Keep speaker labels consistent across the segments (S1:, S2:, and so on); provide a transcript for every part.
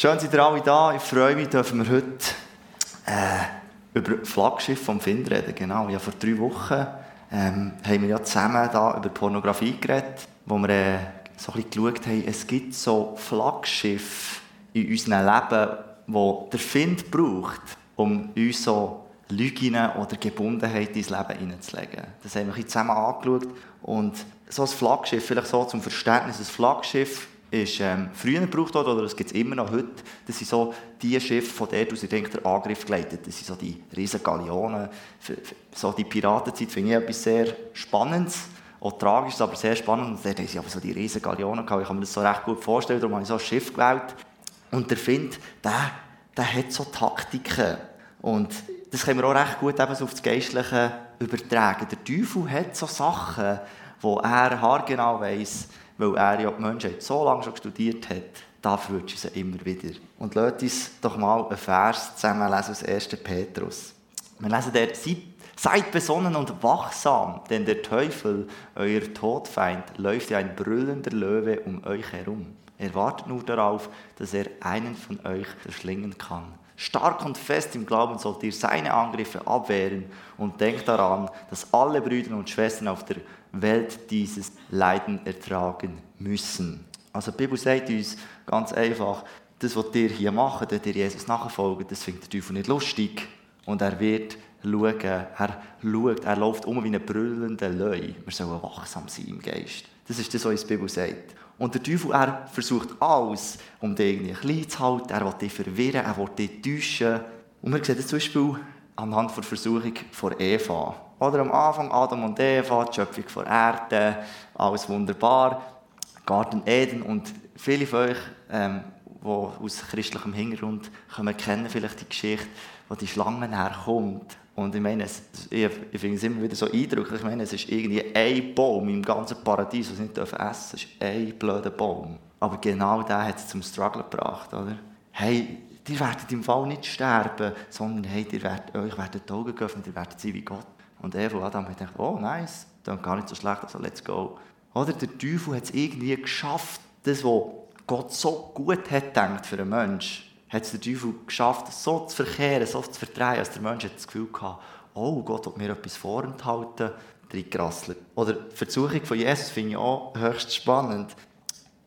S1: Schön seid ihr alle da. Ich freue mich, dürfen wir heute äh, über das Flaggschiff vom Find reden. Genau, ja, vor drei Wochen ähm, haben wir ja zusammen da über Pornografie geredet, wo wir äh, so ein geschaut haben, es gibt so Flaggschiffe in unserem Leben, wo der Find braucht, um uns so Lügen oder Gebundenheit ins Leben hineinzulegen. Das haben wir zusammen angeschaut. Und so ein Flaggschiff, vielleicht so zum Verständnis, ein Flaggschiff ist ähm, früher gebraucht worden, oder das gibt es immer noch heute. Das sind so die Schiffe, von denen aus denke, der Angriff geleitet. Das sind so die riesen Galeonen. So die Piratenzeit finde ich etwas sehr Spannendes. Auch tragisch, aber sehr spannend. Und dort haben sie aber so die riesen Galeonen gehabt. Ich kann mir das so recht gut vorstellen. Darum habe ich so ein Schiff gewählt. Und der Find, der, der hat so Taktiken. Und das können wir auch recht gut eben so auf das Geistliche übertragen. Der Teufel hat so Sachen, wo er haargenau weiss, weil er ja die Menschheit so lange schon studiert hat, da verwünscht sie immer wieder. Und lasst uns doch mal einen Vers zusammen aus 1. Petrus. Wir lesen dort, seid besonnen und wachsam, denn der Teufel, euer Todfeind, läuft wie ein brüllender Löwe um euch herum. Er wartet nur darauf, dass er einen von euch verschlingen kann. Stark und fest im Glauben sollt ihr seine Angriffe abwehren und denkt daran, dass alle Brüder und Schwestern auf der Welt dieses Leiden ertragen müssen. Also die Bibel sagt uns ganz einfach, das, was ihr hier macht, dass ihr Jesus nachfolgen, das findet der Teufel nicht lustig. Und er wird schauen, er schaut, er läuft um wie ein brüllender Löwe. Wir sollen wachsam sein im Geist. Das ist das, was die Bibel sagt. Und der Teufel, er versucht alles, um dich irgendwie klein zu halten. Er will dich verwirren, er will dich täuschen. Und wir sehen das zum Beispiel anhand der Versuchung von Eva. Oder am Anfang Adam und Eva, die Schöpfung von Erde, alles wunderbar. Garten Eden und viele von euch, ähm, die aus christlichem Hintergrund kommen, kennen vielleicht die Geschichte, wo die Schlange herkommt. Und ich meine, ich, finde es immer wieder so eindrücklich. Ich meine, es ist irgendwie ein Baum im ganzen Paradies, den sie nicht essen dürfen. Es ist ein blöder Baum. Aber genau der hat es zum Struggle gebracht, oder? Hey, ihr werdet im Fall nicht sterben, sondern hey, ihr werdet, euch werden die Augen geöffnet, ihr werdet sein wie Gott. Und Eva und Adam haben gedacht, oh nice, dann gar nicht so schlecht, also let's go. Oder der Teufel hat es irgendwie geschafft, das, was Gott so gut hat gedacht für einen Menschen, hat es der Teufel geschafft, so zu verkehren, so zu verdrehen, als der Mensch das Gefühl hatte, oh, Gott hat mir etwas vorenthalten, reingerasselt. Oder die Versuchung von Jesus finde ich auch höchst spannend.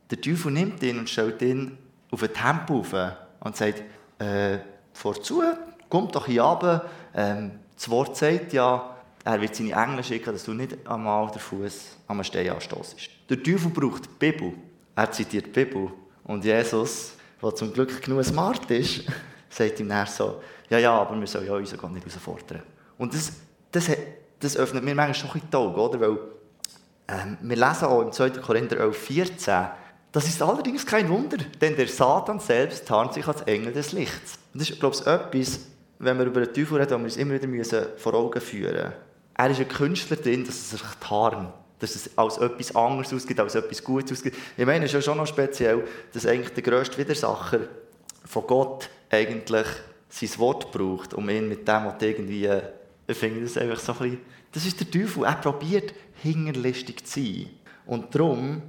S1: Der Teufel nimmt ihn und stellt ihn auf ein Tempo auf und sagt, äh, vorzu, kommt doch hier runter. Ähm, das Wort sagt ja, er wird seine Engel schicken, dass du nicht einmal den Fuß am Stein anstoßest. Der Teufel braucht die Bibel. Er zitiert die Bibel. Und Jesus der zum Glück genug smart ist, sagt ihm nachher so, ja, ja, aber wir sollen ja unseren Gott nicht herausfordern. Und das, das, das öffnet mir manchmal schon ein die Augen, oder? Weil ähm, wir lesen auch im 2. Korinther 11, 14, das ist allerdings kein Wunder, denn der Satan selbst tarnt sich als Engel des Lichts. Und das ist, glaube ich, etwas, wenn wir über den Teufel reden, wir uns immer wieder vor Augen führen müssen. Er ist ein Künstler drin, dass er sich tarnt dass es als etwas anderes ausgeht, als etwas Gutes ausgeht. Ich meine, es ist ja schon noch speziell, dass eigentlich der grösste Widersacher von Gott eigentlich sein Wort braucht, um ihn mit dem, was irgendwie, ich finde das einfach so ein bisschen, das ist der Teufel, er probiert hinterlistig zu sein. Und darum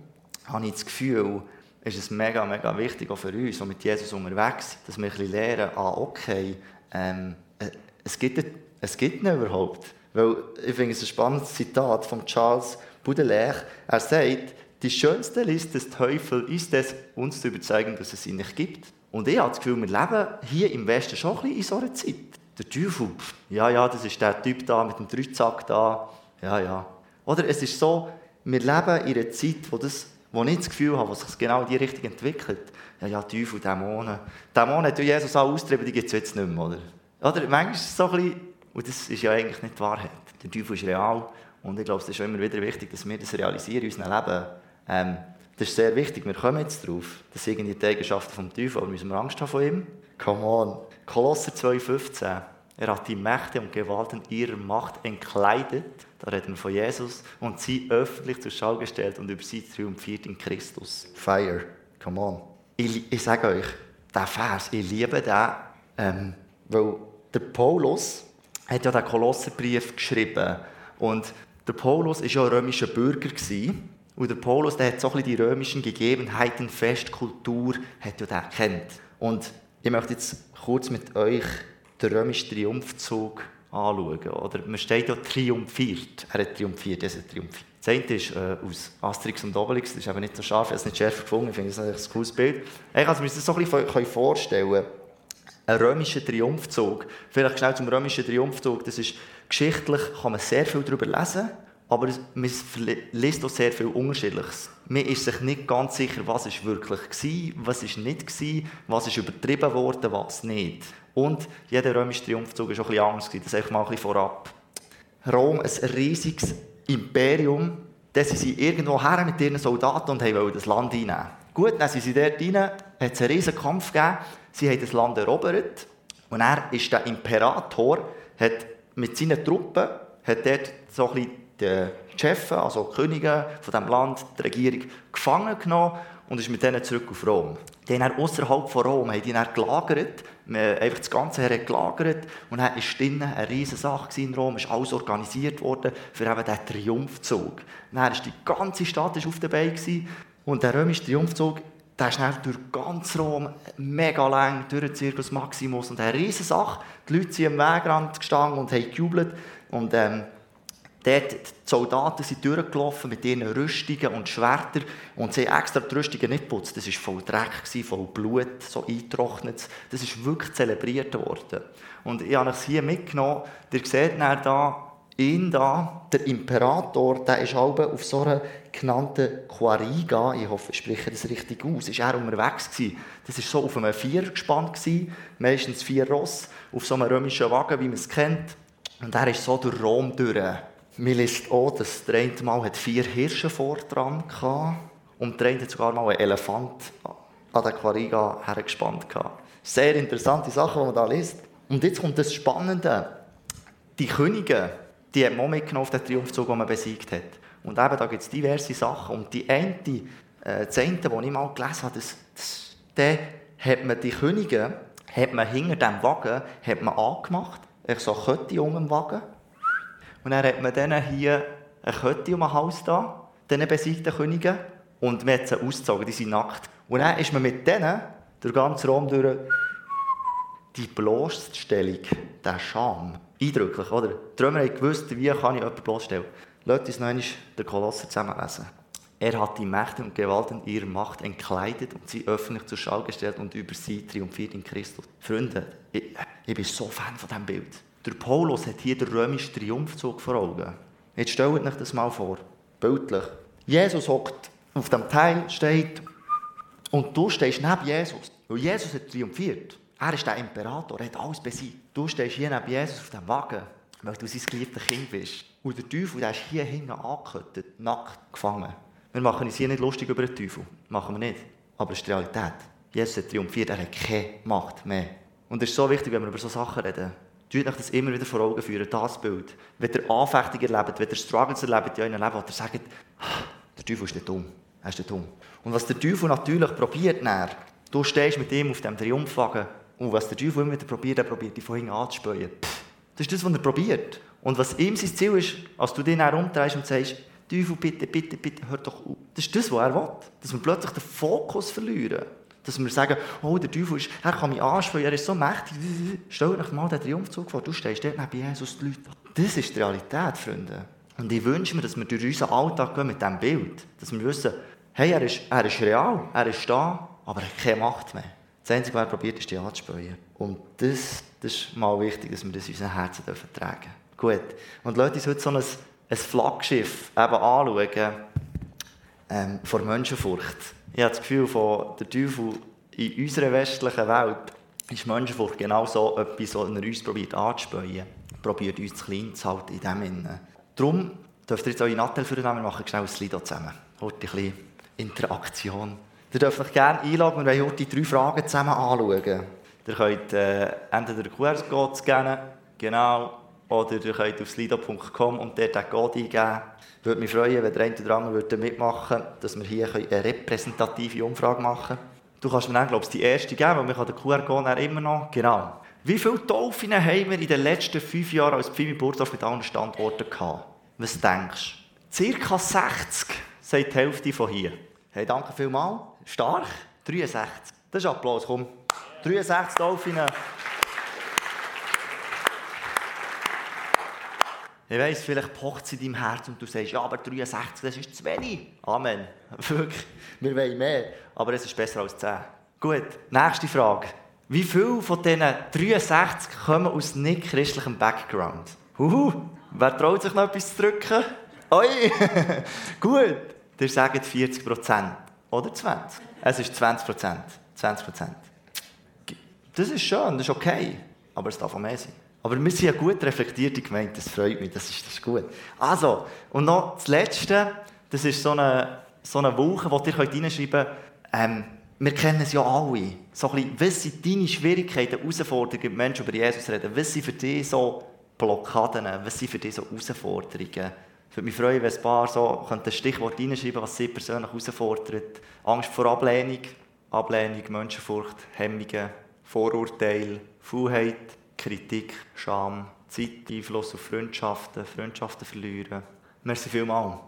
S1: habe ich das Gefühl, ist es mega, mega wichtig, auch für uns, die mit Jesus unterwegs sind, dass wir ein bisschen lernen, ah, okay, ähm, äh, es gibt, es gibt ihn überhaupt. Weil ich finde es ein spannendes Zitat von Charles Baudelaire. Er sagt, die schönste List des Teufels ist es, uns zu überzeugen, dass es ihn nicht gibt. Und ich habe das Gefühl, wir leben hier im Westen schon ein bisschen in so einer Zeit. Der Teufel, ja, ja, das ist der Typ da mit dem Dreizack da, ja, ja. Oder es ist so, wir leben in einer Zeit, wo, das, wo ich das Gefühl habe, wo sich genau in die Richtung entwickelt. Ja, ja, Teufel, Dämonen. Dämonen hat Jesus auch austrieben, die gibt es jetzt nicht mehr, oder? Oder manchmal ist es so ein bisschen, und das ist ja eigentlich nicht die Wahrheit. Der Teufel ist real und ich glaube, es ist immer wieder wichtig, dass wir das realisieren in unserem Leben. Ähm, das ist sehr wichtig, wir kommen jetzt darauf. Das sind irgendwie die Eigenschaften vom Teufel, aber müssen wir Angst haben vor ihm? Come on. Kolosser 2,15. Er hat die Mächte und Gewalten ihrer Macht entkleidet, da reden wir von Jesus, und sie öffentlich zur Schau gestellt und über sie triumphiert in Christus. Fire. Come on. Ich, ich sage euch, der Vers, ich liebe den, ähm, weil der Paulus hat ja den Kolosserbrief geschrieben und der Paulus war ja ein römischer Bürger. Und der Paulus der hat so ein die römischen Gegebenheiten, Festkultur, hat ja den kennt. Und ich möchte jetzt kurz mit euch den römischen Triumphzug anschauen. Oder man steht ja triumphiert. Er hat triumphiert, er hat triumphiert. Das eine ist äh, aus Asterix und Obelix, das ist aber nicht so scharf, ich habe es nicht schärfer gefunden, ich finde das ein cooles Bild. Ich kann mir das so ein bisschen vorstellen. Ein römischer Triumphzug. Vielleicht schnell zum römischen Triumphzug. Das ist geschichtlich, kann man sehr viel darüber lesen, aber man liest auch sehr viel Unterschiedliches. Man ist sich nicht ganz sicher, was ist wirklich war, was ist nicht war, was ist übertrieben worden, was nicht. Und jeder römische Triumphzug war auch ein bisschen anders. Das ist einfach mal ein bisschen vorab. Rom, ein riesiges Imperium, dann sie irgendwo her mit ihren Soldaten und wollten das Land einnehmen. Gut, dann sind sie dort rein, hat es einen riesigen Kampf gegeben, sie haben das Land erobert und er ist der Imperator, hat mit seinen Truppen, hat dort so ein die Chefs, also die Könige von diesem Land, die Regierung, gefangen genommen und ist mit denen zurück auf Rom. Die haben außerhalb von Rom haben die dann gelagert, einfach das ganze Heer gelagert und dann war drinnen eine riesige Sache in Rom, ist alles organisiert worden für eben diesen Triumphzug. Dann war die ganze Stadt auf der Beine und der römische Triumphzug der ist dann durch ganz Rom mega lang durch den Circus Maximus und eine riesige Sache. Die Leute sind am Wegrand gestanden und haben gejubelt und ähm, Dort, die Soldaten sind durchgelaufen mit ihren Rüstungen und Schwertern und sie haben extra die Rüstungen nicht geputzt. Das war voll Dreck, voll Blut, so eingetrocknet. Das ist wirklich zelebriert worden. Und ich habe es hier mitgenommen. Ihr seht da, ihn da, der Imperator, der ist auf so einer genannten Quariga, ich hoffe, ich spreche das richtig aus, ist er unterwegs gewesen. Das war so auf einem Vier gespannt, gewesen, meistens vier Ross, auf so einem römischen Wagen, wie man es kennt. Und er ist so durch Rom durch. Man liest auch, dass der eine Mal vier Hirsche vor dran hatte und der eine sogar mal einen Elefant an der Quariga hergespannt hatte. Sehr interessante Sachen, die man da liest. Und jetzt kommt das Spannende. Die Könige, die hat man mitgenommen auf den Triumphzug, den man besiegt hat. Und eben, da gibt es diverse Sachen. Und die eine, äh, das eine, ich mal gelesen habe, das, das, der hat man die Könige, hat man hinter dem Wagen, hat man angemacht, ich so Kette um den Wagen, und dann hat man denen hier eine Kette um den Hals da, diesen besiegten Königen, und man hat sie ausgezogen, die sind nackt. Und dann ist man mit denen durch ganz Rom durch die Bloßstellung, der Scham. Eindrücklich, oder? Die Römer haben gewusst, wie kann ich jemanden bloßstellen. Lasst uns noch den Kolosser zusammenlesen. Er hat die Mächte und Gewalten ihrer Macht entkleidet und sie öffentlich zur Schau gestellt und über sie triumphiert in Christus. Freunde, ich, ich bin so Fan von diesem Bild. Der Paulus hat hier den römischen Triumphzug vor Augen. Jetzt stellt euch das mal vor, bildlich. Jesus hockt auf dem Teil, steht, und du stehst neben Jesus. Weil Jesus hat triumphiert. Er ist der Imperator, er hat alles besiegt. Du stehst hier neben Jesus auf dem Wagen, weil du sein geliebtes Kind bist. Und der Teufel, der ist hier hinten angekettet, nackt gefangen. Wir machen uns hier nicht lustig über den Teufel. Machen wir nicht. Aber es ist die Realität. Jesus hat triumphiert, er hat keine Macht mehr. Und es ist so wichtig, wenn wir über solche Sachen reden. Tut euch das immer wieder vor Augen führen, das Bild. Wenn ihr Anfechtung erlebt, wenn ihr Struggles erlebt in eurem Leben, oder sagt, ah, der Teufel ist nicht dumm. Er ist nicht dumm. Und was der Teufel natürlich probiert, dann, du stehst mit ihm auf dem Triumphwagen, und was der Teufel immer wieder probiert, er probiert dich von hinten anzuspähen. Das ist das, was er probiert. Und was ihm sein Ziel ist, als du dich dann umdrehst und sagst, Teufel, bitte, bitte, bitte, hör doch auf. Das ist das, was er will. Dass wir plötzlich den Fokus verlieren. Dass wir sagen, oh, der Teufel ist, er kann mich ansprechen, er ist so mächtig. Stell dir mal den Triumphzug vor, du stehst dort neben Jesus, die Leute. Das ist die Realität, Freunde. Und ich wünsche mir, dass wir durch unseren Alltag gehen mit diesem Bild. Dass wir wissen, hey, er ist, er ist real, er ist da, aber er hat keine Macht mehr. Das Einzige, was er probiert, ist, die anzuspähen. Und das, das ist mal wichtig, dass wir das in unseren Herzen tragen dürfen. Gut. Und lasst uns heute so ein, ein Flaggschiff eben anschauen ähm, vor Menschenfurcht. Ich habe das Gefühl, von der Teufel in unserer westlichen Welt ist Menschenfurcht genau so etwas, was er uns probiert anzuspähen. probiert uns zu klein zu halten in dem Sinne. Darum dürft ihr jetzt eure Nattel für den machen, schnell ein Slido zusammen. Heute ein bisschen Interaktion. Ihr dürft euch gerne einloggen wir heute die drei Fragen zusammen anschauen. Ihr könnt äh, entweder den QR-Code scannen, genau, oder ihr könnt auf slido.com und dort den Code eingeben. Würde mich freuen, wenn der eine oder andere mitmachen würde, dass wir hier eine repräsentative Umfrage machen können. Du kannst mir dann, glaube ich, die erste geben, weil man den QR-Code immer noch... Genau. Wie viele Taufen haben wir in den letzten fünf Jahren als Pfimi Burgdorf mit allen Standorten gehabt? Was denkst du? Circa 60, sagt die Hälfte von hier. Hey, danke vielmals. Stark. 63. Das ist Applaus, komm. 63 Dolphine. Ich weiss, vielleicht pocht es in deinem Herz und du sagst, ja, aber 63, das ist zu wenig. Amen. Wirklich, wir wollen mehr, aber es ist besser als 10. Gut, nächste Frage. Wie viele von diesen 63 kommen aus nicht christlichem Background? Huhu, wer traut sich noch etwas zu drücken? Oi, gut. Ihr sagt 40 Prozent oder 20. Es ist 20 Prozent. 20 Prozent. Das ist schön, das ist okay, aber es darf auch mehr sein. Aber wir sind eine gut reflektierte Gemeinde, das freut mich, das ist, das ist gut. Also, und noch das Letzte, das ist so eine, so eine Woche, wo ihr reinschreiben könnt, ähm, wir kennen es ja alle. So ein bisschen, was sind deine Schwierigkeiten, Herausforderungen, mit Menschen über Jesus reden? Was sind für dich so Blockaden? Was sind für dich so Herausforderungen? Ich würde mich freuen, wenn ein paar so ein Stichwort reinschreiben was sie persönlich herausfordert. Angst vor Ablehnung, Ablehnung, Menschenfurcht, Hemmungen, Vorurteile, Faulheit, Kritik, Scham, Zeit, Einfluss auf Freundschaften, Freundschaften verlieren. Merci vielmals.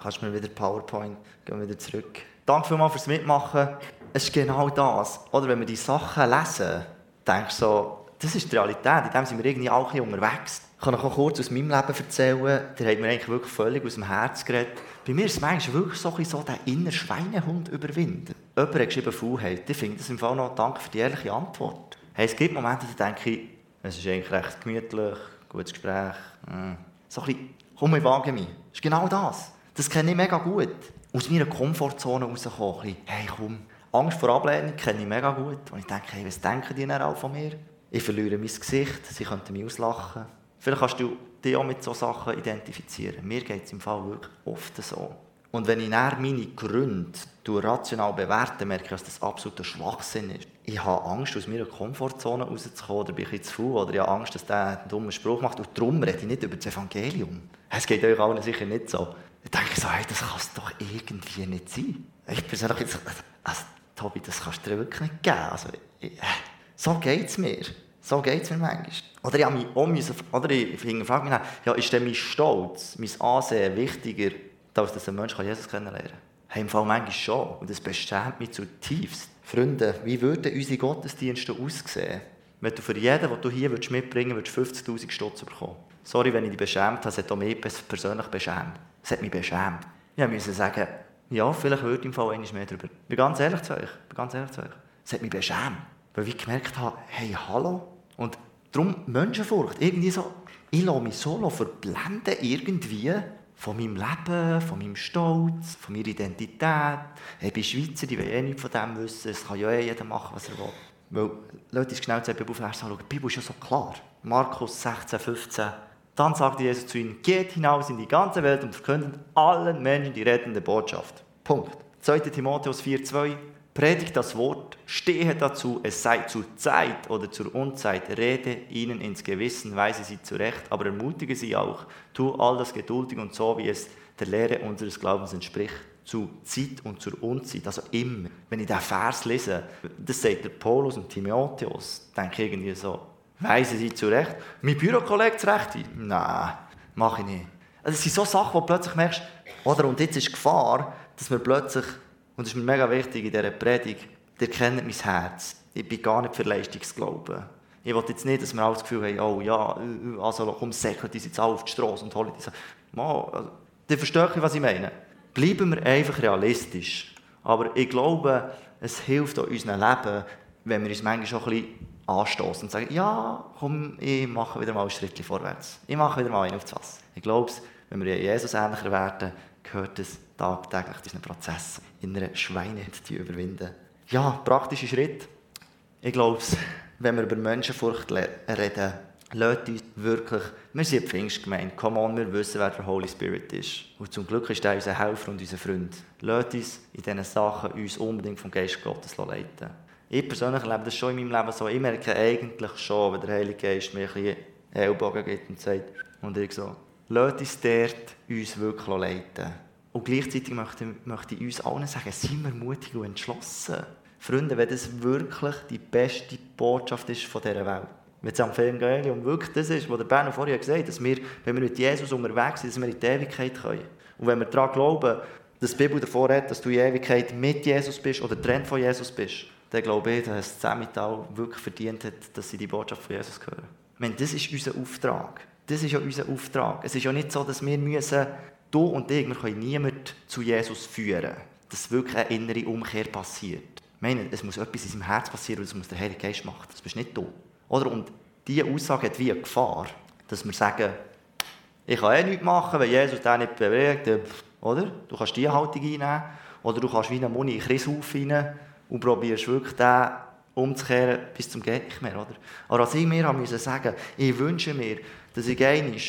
S1: Kannst du mir wieder PowerPoint, gehen wir wieder zurück. Danke vielmals fürs Mitmachen. Es ist genau das. Oder wenn wir die Sachen lesen, denkst du so, das ist die Realität, in dem sind wir irgendwie auch ein unterwegs. Ich kann euch kurz aus meinem Leben erzählen, der hat mir eigentlich wirklich völlig aus dem Herz geredet. Bei mir ist es manchmal wirklich so, so den inneren Schweinehund überwinden. Jemand hat geschrieben, Faulheit. Ich finde das im Fall noch, danke für die ehrliche Antwort. Hey, es gibt Momente, da denke ich, es ist eigentlich recht gemütlich, gutes Gespräch. Hm. So ein bisschen, komm, ich wage mich. Das ist genau das. Das kenne ich mega gut. Aus meiner Komfortzone rauskommen. Hey, komm. Angst vor Ablehnung kenne ich mega gut. Und ich denke, hey, was denken die denn auch von mir? Ich verliere mein Gesicht, sie könnten mich auslachen. Vielleicht kannst du dich auch mit solchen Sachen identifizieren. Mir geht es im Fall wirklich oft so. Und wenn ich dann meine Gründe rational bewerte, merke ich, dass das absoluter Schwachsinn ist. Ich habe Angst, aus meiner Komfortzone rauszukommen, oder bin ich zu faul, oder ich habe Angst, dass der einen dummen Spruch macht. Und darum rede ich nicht über das Evangelium. Es geht euch allen sicher nicht so. Ich denke so, hey, das kann es doch irgendwie nicht sein. Ich persönlich jetzt, also, Tobi, das kannst du dir wirklich nicht geben. Also, ich, so geht es mir. So geht es mir manchmal. Oder ich, mich auch oder ich frage mich, ja, ist denn mein Stolz, mein Ansehen wichtiger dass dass ein Mensch Jesus kennenlernen kann. Hey, Im Fall manchmal schon. Und das beschämt mich zutiefst. Freunde, wie würden unsere Gottesdienste aussehen, wenn du für jeden, den du hier mitbringen würdest, 50'000 Stutz bekommen? Sorry, wenn ich dich beschämt habe, es hat auch mich persönlich beschämt. Es hat mich beschämt. Ich musste sagen, ja, vielleicht würde im Fall eines mehr darüber. Ich bin ganz ehrlich zu euch. Ich bin ganz ehrlich zu euch. Es hat mich beschämt. Weil ich gemerkt habe, hey, hallo. Und darum Menschenfurcht. Irgendwie so, ich lasse mich so verblenden irgendwie von meinem Leben, von meinem Stolz, von meiner Identität. Ich bin Schweizer, ich will eh nichts von dem wissen. Es kann ja eh jeder machen, was er will. Weil, Leute, ist genau die Bibel anschauen. Die Bibel ist ja so klar. Markus 16, 15. Dann sagte Jesus zu ihnen, geht hinaus in die ganze Welt und verkündet allen Menschen die rettende Botschaft. Punkt. 2. Timotheus 4, 2. Predigt das Wort, stehe dazu, es sei zur Zeit oder zur Unzeit, rede ihnen ins Gewissen, weise sie zurecht, aber ermutige sie auch, tu all das geduldig und so, wie es der Lehre unseres Glaubens entspricht, zu Zeit und zur Unzeit, also immer. Wenn ich diesen Vers lese, das sagt der Paulus und Timotheus, denke ich irgendwie so, weise sie zurecht. Mein Bürokollege zurecht? Nein, mache ich nicht. Also es sind so Sachen, wo du plötzlich merkst, oder, und jetzt ist Gefahr, dass wir plötzlich und das ist mir mega wichtig in dieser Predigt. Ihr kennt mein Herz. Ich bin gar nicht für Leistungsglauben. Ich will jetzt nicht, dass wir alles das Gefühl haben, oh ja, also komm, säckelt die jetzt alle auf die Straße und holen die Mal, also, verstehe ich, was ich meine. Bleiben wir einfach realistisch. Aber ich glaube, es hilft auch unserem Leben, wenn wir uns manchmal schon ein bisschen anstoßen und sagen, ja, komm, ich mache wieder mal ein Schritt vorwärts. Ich mache wieder mal einen auf das Wasser. Ich glaube, wenn wir Jesus ähnlicher werden, gehört es tagtäglich diesen Prozess in einer Schweinheit zu überwinden. Ja, praktischer Schritt. Ich glaube, wenn wir über Menschenfurcht reden, lasst uns wirklich, wir sind Pfingstgemeinde, come on, wir wissen, wer der Holy Spirit ist. Und zum Glück ist er unser Helfer und unser Freund. Lasst uns in diesen Sachen uns unbedingt vom Geist Gottes leiten. Ich persönlich lebe das schon in meinem Leben so. Ich merke eigentlich schon, wenn der Heilige Geist mir ein bisschen Ellbogen gibt und sagt, und ich so, lasst uns dort uns wirklich leiten. Und gleichzeitig möchte, möchte ich uns allen sagen, seien wir mutig und entschlossen. Freunde, wenn das wirklich die beste Botschaft ist von dieser Welt. Wenn es am Evangelium wirklich das ist, was der Berner vorher gesagt hat, dass wir, wenn wir mit Jesus unterwegs sind, dass wir in die Ewigkeit können. Und wenn wir daran glauben, dass die Bibel davor hat, dass du in Ewigkeit mit Jesus bist oder trennt von Jesus bist, dann glaube ich, dass das Zemmital wirklich verdient hat, dass sie die Botschaft von Jesus hören. Ich meine, das ist unser Auftrag. Das ist ja unser Auftrag. Es ist ja nicht so, dass wir müssen, du und ich, wir können niemanden zu Jesus führen. Dass wirklich eine innere Umkehr passiert. Ich meine, es muss etwas in seinem Herz passieren und das muss der Heilige Geist machen. Das bist nicht du. Oder? Und diese Aussage hat wie eine Gefahr, dass wir sagen, ich kann eh nichts machen, wenn Jesus den nicht bewegt. Oder? Du kannst diese Haltung einnehmen. Oder du kannst wie eine Muni in den Christhaufen rein und probierst wirklich den umzukehren bis zum Geht nicht mehr. Oder? Aber was ich mir sagen ich wünsche mir, dass ich einmal,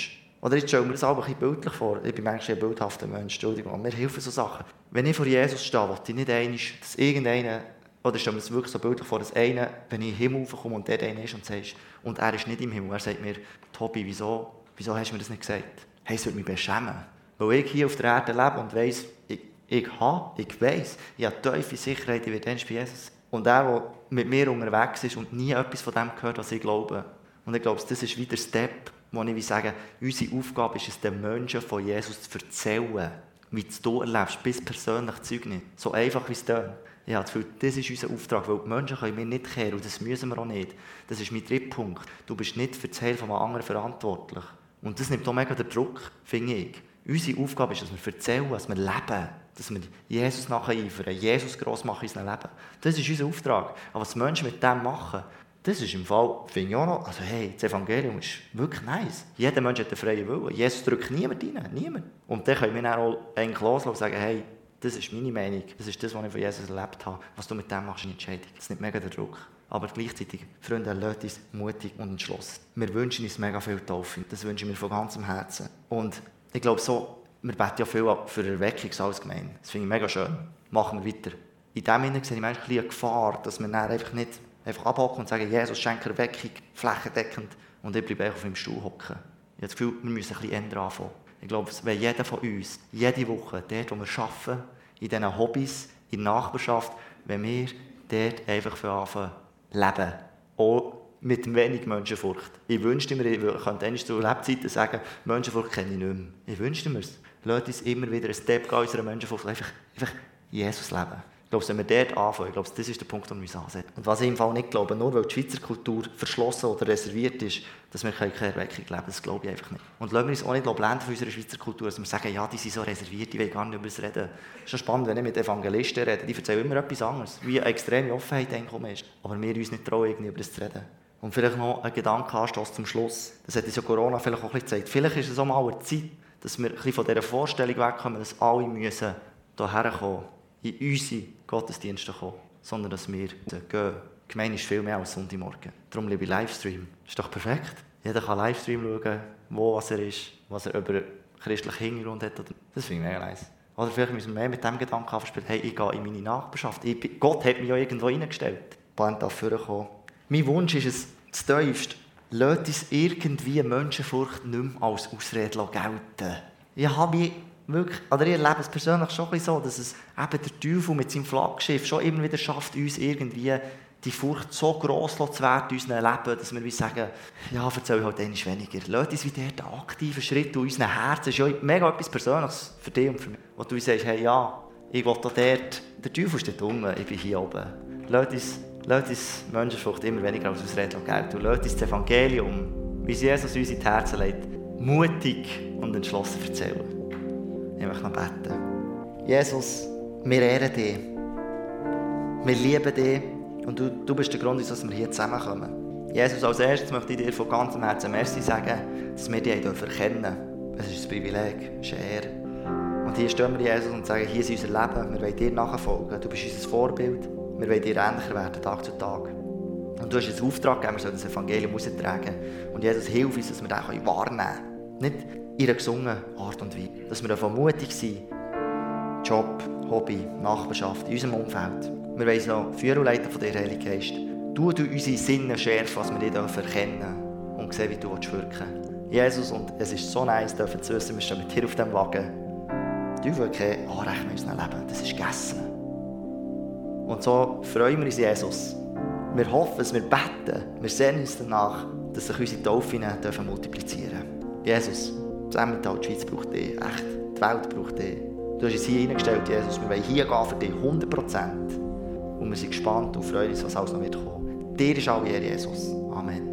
S1: oder jetzt stelle mir das auch ein bisschen bildlich vor, ich bin manchmal ein bildhafter Mensch, Entschuldigung, mir helfen so Sachen. Wenn ich vor Jesus stehe, will ich nicht einmal, dass irgendeiner, oder stelle mir das wirklich so bildlich vor, dass einer, wenn ich in den Himmel komme und der einer ist und sagst, und er ist nicht im Himmel, er sagt mir, Tobi, wieso, wieso hast du mir das nicht gesagt? Hey, es würde mich beschämen. Weil ich hier auf der Erde lebe und weiss, ich, ich habe, ich weiss, ich habe tiefe Sicherheit, ich werde bei Jesus. Und der, der mit mir unterwegs ist und nie etwas von dem gehört, was ich glaube. Und ich glaube, das ist wieder der Step, wo ich sage, unsere Aufgabe ist es, den Menschen von Jesus zu erzählen, wie du erlebst, bis persönlich Zeugnis. So einfach wie es tönt. Habe das ist unser Auftrag, weil die Menschen können wir nicht kehren und das müssen wir auch nicht. Das ist mein dritter Punkt. Du bist nicht für das Heil von einem anderen verantwortlich. Und das nimmt auch mega den Druck, finde ich. Unsere Aufgabe ist, dass wir erzählen, dass wir leben, dass wir Jesus nacheifern, Jesus gross machen in unserem Leben. Das ist unser Auftrag. Aber was Menschen mit dem machen, das ist im Fall, finde ich auch noch, also hey, das Evangelium ist wirklich nice. Jeder Mensch hat einen freien Willen. Jesus drückt niemand rein, niemand. Und dann können wir dann auch eigentlich loslassen und sagen, hey, das ist meine Meinung, das ist das, was ich von Jesus erlebt habe. Was du mit dem machst, ist eine Entscheidung. Das ist nicht mega der Druck. Aber gleichzeitig, Freunde, lasst uns mutig und entschlossen. Wir wünschen uns mega viel Taufe. Das wünschen wir von ganzem Herzen. Und ich glaube so, wir beten ja viel für Erweckung allgemein. Das finde ich mega schön. Machen wir weiter. In dem Sinne sehe ich manchmal eine Gefahr, dass wir dann einfach nicht einfach abhocken und sagen, Jesus schenkt Erweckung flächendeckend und ich bleibe einfach auf dem Stuhl hocken. Ich habe das Gefühl, wir müssen ein bisschen ändern anfangen. Ich glaube, wenn jeder von uns, jede Woche, dort, wo wir arbeiten, in diesen Hobbys, in der Nachbarschaft, wenn wir dort einfach für anfangen leben. Auch mit wenig Menschenfurcht. Ich wünschte mir, ich könnte zu Lebzeiten sagen, Menschenfurcht kenne ich nicht mehr. Ich wünschte mir es. Lasst uns immer wieder ein Step gehen unserer Menschenfurcht. Einfach, einfach Jesus leben. Ich glaube, wenn wir dort anfangen, ich glaube, das ist der Punkt, den wir uns ansetzen. Und was ich im Fall nicht glaube, nur weil die Schweizer Kultur verschlossen oder reserviert ist, dass wir keine Erweckung leben das glaube ich einfach nicht. Und lassen wir uns auch nicht blenden von unserer Schweizer Kultur, dass wir sagen, ja, die sind so reserviert, die wollen gar nicht über das reden. Es ist schon spannend, wenn ich mit Evangelisten rede, die erzählen immer etwas anderes, wie eine extreme Offenheit einkommen ist. Aber wir uns nicht trauen, irgendwie über das zu reden. Und vielleicht noch ein Gedankenanstoß zum Schluss. Das hat uns ja Corona vielleicht auch ein bisschen gezeigt. Vielleicht ist es auch mal eine Zeit, dass wir ein bisschen von dieser Vorstellung wegkommen, dass alle müssen hierher kommen, in unsere Gottesdienste kommen, sondern dass wir gehen. Die Gemeinde ist viel mehr als Sonntagmorgen. Darum liebe ich Livestream. Ist doch perfekt. Jeder kann Livestream schauen, wo was er ist, was er über christlichen Hintergrund hat. Das finde ich mega nice. Oder vielleicht müssen wir mehr mit dem Gedanken anspielen, hey, ich gehe in meine Nachbarschaft. Ich, Gott hat mich ja irgendwo reingestellt. Band darf vorkommen. Mein Wunsch ist es, das Tiefste, lasst uns irgendwie Menschenfurcht nicht mehr als Ausrede gelten. Ich habe mich wirklich, oder ich erlebe es persönlich schon so, dass es eben der Teufel mit seinem Flaggschiff schon immer wieder schafft, uns irgendwie die Furcht so gross zu werden in unserem Leben, dass wir wie sagen, ja, erzähl halt einmal weniger. Lass uns wieder den aktiven Schritt in unserem Herzen. Das ist ja mega etwas Persönliches für dich und für mich. Wo du sagst, hey, ja, ich will da dort, der Teufel ist dort unten, ich bin hier oben. Lass uns, lass uns Menschenfurcht immer weniger als Ausrede gelten. Und lass uns das Evangelium, wie es Jesus uns in die Herzen legt, mutig und entschlossen erzählen. Ich möchte noch beten. Jesus, wir ehren dich. Wir lieben dich. Und du, du bist der Grund, dass wir hier zusammenkommen. Jesus, als erstes möchte ich dir von ganzem Herzen Merci sagen, dass wir dich dürfen. Es ist ein Privileg, es ist eine Ehre. Und hier stehen wir, Jesus, und sagen, hier ist unser Leben. Wir wollen dir nachfolgen. Du bist unser Vorbild. Wir wollen dir ähnlicher werden, Tag zu Tag. Und du hast einen Auftrag gegeben, wir sollen das Evangelium austragen. Und Jesus, hilf uns, dass wir das wahrnehmen können. Nicht einer gesungenen Art und Weise. Dass wir davon mutig sind. Job, Hobby, Nachbarschaft, in unserem Umfeld. Wir wollen noch Führerleiter von dir, Heilige Geist. Du, du unsere Sinne schärfen, was wir dich erkennen und sehen, wie du wirken. Jesus, und es ist so nice, dürfen zu wissen, wir stehen mit dir auf dem Wagen. Du willst kein Anrecht in unserem Leben. Das ist gegessen. Und so freuen wir uns, Jesus. Wir hoffen, wir beten. Wir sehen uns danach, dass sich unsere Taufen dürfen multiplizieren dürfen. Jesus, zusammen die Schweiz braucht dich. Echt, die Welt braucht dich. Du hast uns hier hineingestellt, Jesus. Wir wollen hier gehen für dich, 100 Prozent. und wir sind gespannt und freuen uns, was alles noch wird. Dir ist alle Ehre, Jesus. Amen.